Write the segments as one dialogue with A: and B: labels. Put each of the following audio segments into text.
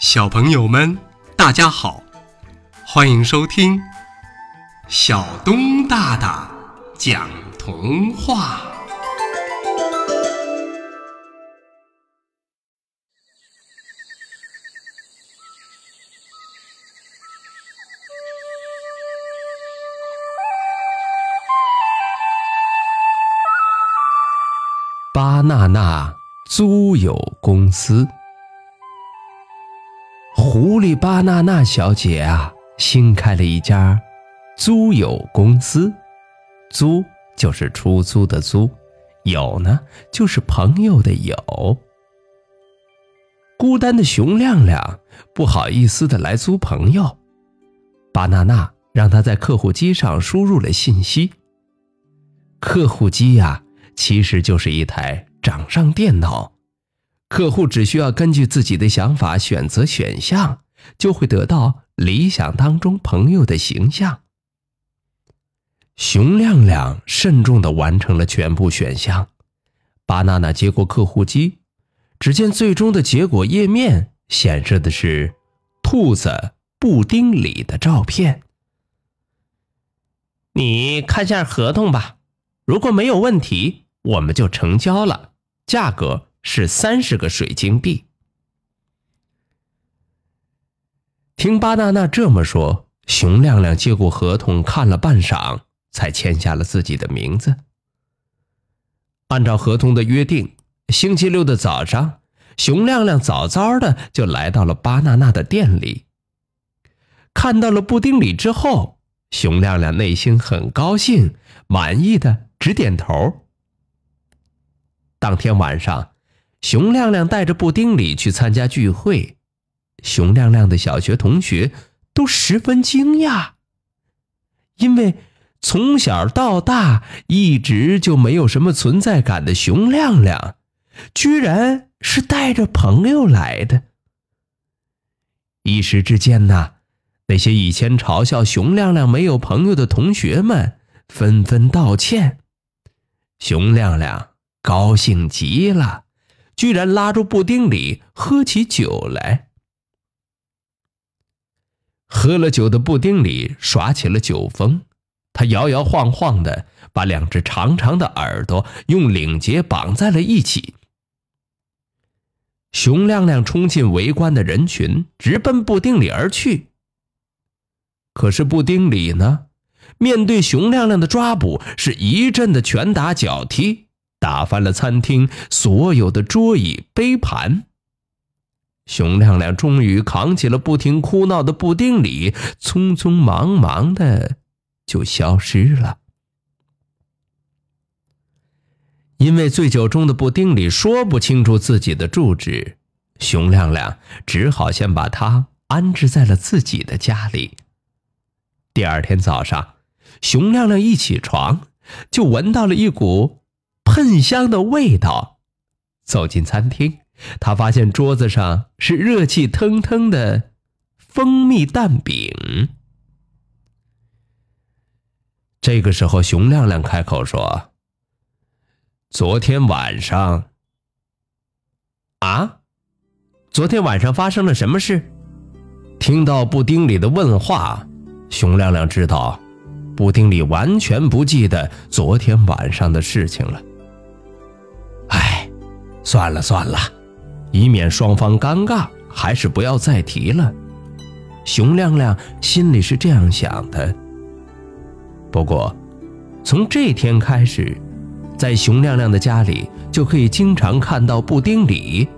A: 小朋友们，大家好，欢迎收听小东大大讲童话。
B: 巴娜娜租友公司。狐狸巴娜娜小姐啊，新开了一家租友公司。租就是出租的租，友呢就是朋友的友。孤单的熊亮亮不好意思的来租朋友，巴娜娜让他在客户机上输入了信息。客户机呀，其实就是一台掌上电脑。客户只需要根据自己的想法选择选项，就会得到理想当中朋友的形象。熊亮亮慎重地完成了全部选项，巴娜娜接过客户机，只见最终的结果页面显示的是兔子布丁里的照片。你看下合同吧，如果没有问题，我们就成交了，价格。是三十个水晶币。听巴娜娜这么说，熊亮亮接过合同，看了半晌，才签下了自己的名字。按照合同的约定，星期六的早上，熊亮亮早早的就来到了巴娜娜的店里。看到了布丁里之后，熊亮亮内心很高兴，满意的直点头。当天晚上。熊亮亮带着布丁里去参加聚会，熊亮亮的小学同学都十分惊讶，因为从小到大一直就没有什么存在感的熊亮亮，居然是带着朋友来的。一时之间呢，那些以前嘲笑熊亮亮没有朋友的同学们纷纷道歉，熊亮亮高兴极了。居然拉住布丁里喝起酒来，喝了酒的布丁里耍起了酒疯，他摇摇晃晃的把两只长长的耳朵用领结绑在了一起。熊亮亮冲进围观的人群，直奔布丁里而去。可是布丁里呢，面对熊亮亮的抓捕，是一阵的拳打脚踢。打翻了餐厅所有的桌椅杯盘。熊亮亮终于扛起了不停哭闹的布丁里，匆匆忙忙的就消失了。因为醉酒中的布丁里说不清楚自己的住址，熊亮亮只好先把他安置在了自己的家里。第二天早上，熊亮亮一起床就闻到了一股。喷香的味道，走进餐厅，他发现桌子上是热气腾腾的蜂蜜蛋饼。这个时候，熊亮亮开口说：“昨天晚上，啊，昨天晚上发生了什么事？”听到布丁里的问话，熊亮亮知道，布丁里完全不记得昨天晚上的事情了。算了算了，以免双方尴尬，还是不要再提了。熊亮亮心里是这样想的。不过，从这天开始，在熊亮亮的家里就可以经常看到布丁里。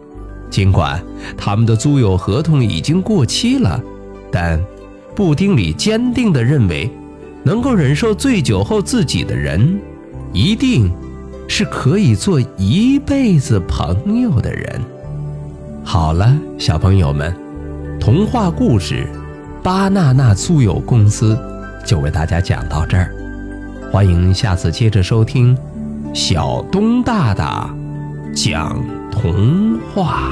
B: 尽管他们的租友合同已经过期了，但布丁里坚定地认为，能够忍受醉酒后自己的人，一定。是可以做一辈子朋友的人。好了，小朋友们，童话故事《巴娜娜租友公司》就为大家讲到这儿，欢迎下次接着收听小东大大讲童话。